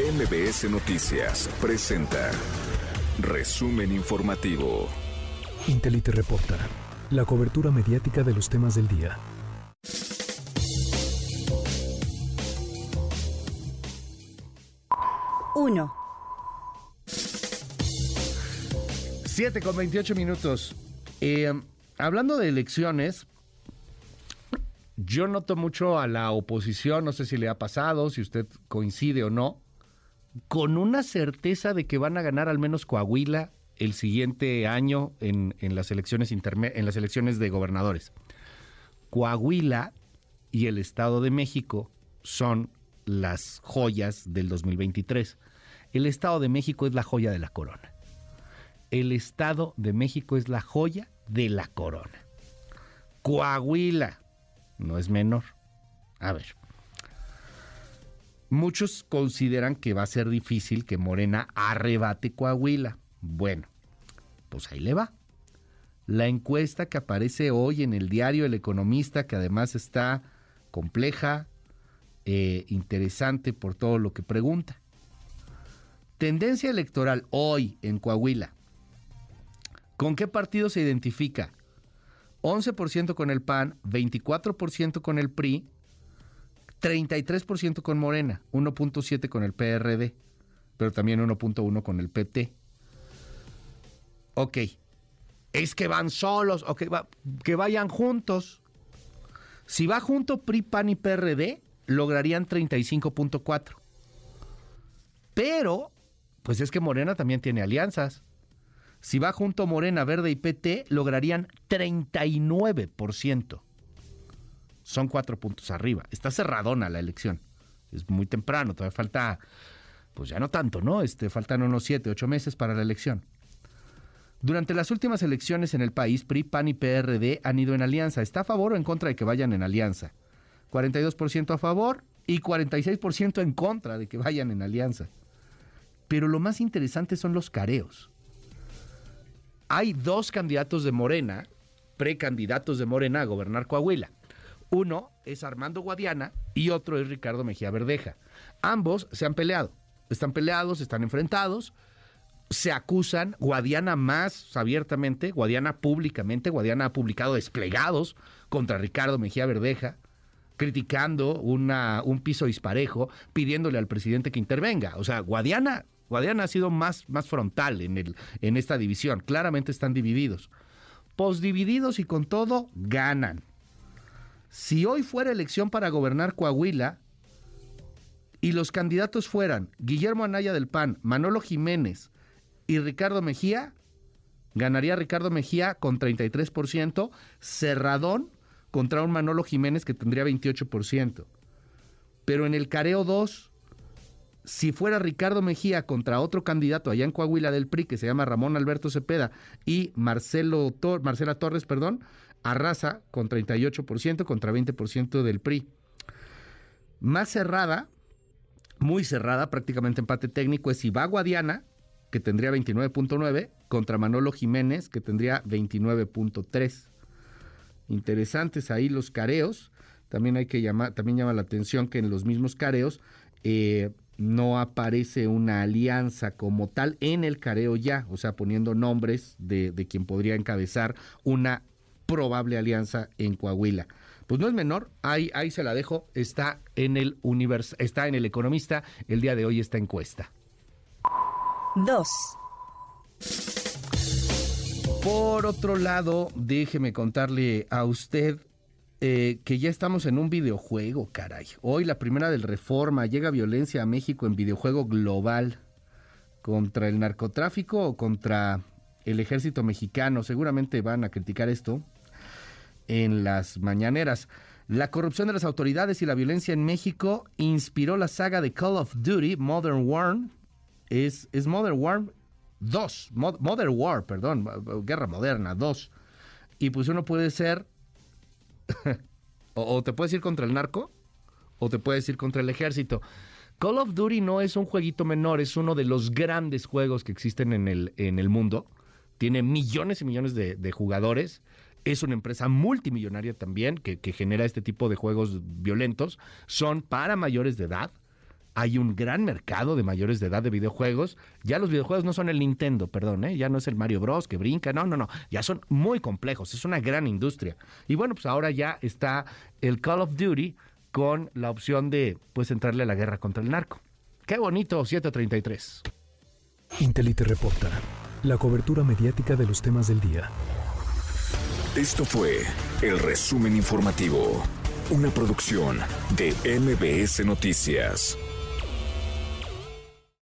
MBS Noticias presenta Resumen Informativo. Intelite reporta la cobertura mediática de los temas del día. Uno. 7 con 28 minutos. Eh, hablando de elecciones, yo noto mucho a la oposición, no sé si le ha pasado, si usted coincide o no, con una certeza de que van a ganar al menos Coahuila el siguiente año en, en las, elecciones en las elecciones de gobernadores. Coahuila y el Estado de México son las joyas del 2023. El Estado de México es la joya de la corona. El Estado de México es la joya de la corona. Coahuila no es menor. A ver. Muchos consideran que va a ser difícil que Morena arrebate Coahuila. Bueno, pues ahí le va. La encuesta que aparece hoy en el diario El Economista, que además está compleja, eh, interesante por todo lo que pregunta. Tendencia electoral hoy en Coahuila. ¿Con qué partido se identifica? 11% con el PAN, 24% con el PRI, 33% con Morena, 1.7 con el PRD, pero también 1.1 con el PT. Ok, es que van solos, ok, que vayan juntos. Si va junto PRI, PAN y PRD, lograrían 35.4. Pero, pues es que Morena también tiene alianzas. Si va junto Morena, Verde y PT, lograrían 39%. Son cuatro puntos arriba. Está cerradona la elección. Es muy temprano, todavía falta, pues ya no tanto, ¿no? Este, faltan unos siete, ocho meses para la elección. Durante las últimas elecciones en el país, PRI, PAN y PRD han ido en alianza. ¿Está a favor o en contra de que vayan en alianza? 42% a favor y 46% en contra de que vayan en alianza. Pero lo más interesante son los careos hay dos candidatos de Morena, precandidatos de Morena a gobernar Coahuila. Uno es Armando Guadiana y otro es Ricardo Mejía Verdeja. Ambos se han peleado, están peleados, están enfrentados, se acusan, Guadiana más abiertamente, Guadiana públicamente, Guadiana ha publicado desplegados contra Ricardo Mejía Verdeja, criticando una, un piso disparejo, pidiéndole al presidente que intervenga. O sea, Guadiana, Guadiana ha sido más, más frontal en, el, en esta división. Claramente están divididos. Posdivididos y con todo, ganan. Si hoy fuera elección para gobernar Coahuila y los candidatos fueran Guillermo Anaya del PAN, Manolo Jiménez y Ricardo Mejía, ganaría Ricardo Mejía con 33%, cerradón contra un Manolo Jiménez que tendría 28%. Pero en el careo 2, si fuera Ricardo Mejía contra otro candidato allá en Coahuila del PRI que se llama Ramón Alberto Cepeda y Marcelo Tor- Marcela Torres, perdón, arrasa con 38% contra 20% del PRI. Más cerrada, muy cerrada, prácticamente empate técnico, es Iba Guadiana, que tendría 29.9, contra Manolo Jiménez, que tendría 29.3. Interesantes ahí los careos. También hay que llamar, también llama la atención que en los mismos careos eh, no aparece una alianza como tal en el careo ya, o sea, poniendo nombres de, de quien podría encabezar una probable alianza en Coahuila. Pues no es menor, ahí, ahí se la dejo, está en el univers, está en el economista el día de hoy esta encuesta. Dos. Por otro lado, déjeme contarle a usted eh, que ya estamos en un videojuego, caray. Hoy la primera del Reforma, llega violencia a México en videojuego global contra el narcotráfico o contra el ejército mexicano. Seguramente van a criticar esto en las mañaneras. La corrupción de las autoridades y la violencia en México inspiró la saga de Call of Duty Modern Warfare. Es, es Modern Warfare 2, Mo- Modern War, perdón, Guerra Moderna 2. Y pues uno puede ser, o, te puedes ir contra el narco, o te puedes ir contra el ejército. Call of Duty no es un jueguito menor, es uno de los grandes juegos que existen en el, en el mundo. Tiene millones y millones de jugadores. Es una empresa multimillonaria también que, genera este tipo de juegos violentos. Son para mayores de edad. hay un gran mercado de mayores de edad de videojuegos. Ya los videojuegos no son el Nintendo, perdón, ¿eh? ya no es el Mario Bros. que brinca, no, no, no, ya son muy complejos, es una gran industria. Y bueno, pues ahora ya está el Call of Duty con la opción de pues entrarle a la guerra contra el narco. Qué bonito, 733. Intelite reporta, la cobertura mediática de los temas del día. Esto fue el resumen informativo, una producción de MBS Noticias.